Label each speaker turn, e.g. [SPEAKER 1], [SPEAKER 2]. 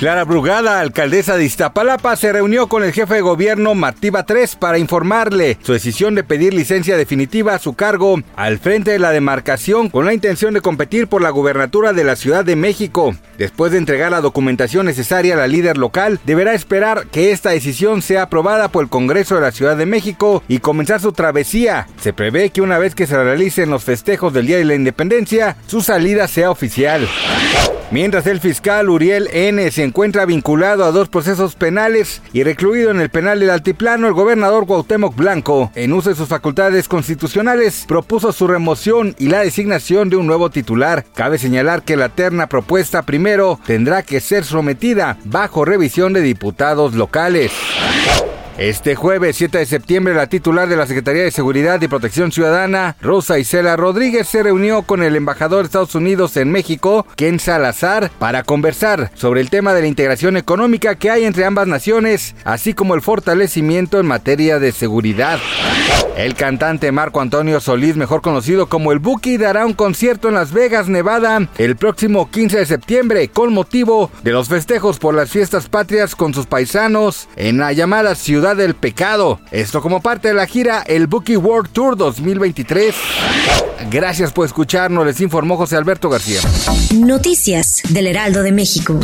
[SPEAKER 1] Clara Brugada, alcaldesa de Iztapalapa, se reunió con el jefe de gobierno Martí Batres para informarle su decisión de pedir licencia definitiva a su cargo al frente de la demarcación con la intención de competir por la gubernatura de la Ciudad de México. Después de entregar la documentación necesaria a la líder local, deberá esperar que esta decisión sea aprobada por el Congreso de la Ciudad de México y comenzar su travesía. Se prevé que una vez que se realicen los festejos del Día de la Independencia, su salida sea oficial. Mientras el fiscal Uriel N. se encuentra vinculado a dos procesos penales y recluido en el penal del Altiplano, el gobernador Cuauhtémoc Blanco, en uso de sus facultades constitucionales, propuso su remoción y la designación de un nuevo titular. Cabe señalar que la terna propuesta primero tendrá que ser sometida bajo revisión de diputados locales. Este jueves 7 de septiembre, la titular de la Secretaría de Seguridad y Protección Ciudadana, Rosa Isela Rodríguez, se reunió con el embajador de Estados Unidos en México, Ken Salazar, para conversar sobre el tema de la integración económica que hay entre ambas naciones, así como el fortalecimiento en materia de seguridad. El cantante Marco Antonio Solís, mejor conocido como el Buki, dará un concierto en Las Vegas, Nevada, el próximo 15 de septiembre, con motivo de los festejos por las fiestas patrias con sus paisanos en la llamada Ciudad del Pecado. Esto como parte de la gira El Buki World Tour 2023. Gracias por escucharnos, les informó José Alberto García.
[SPEAKER 2] Noticias del Heraldo de México.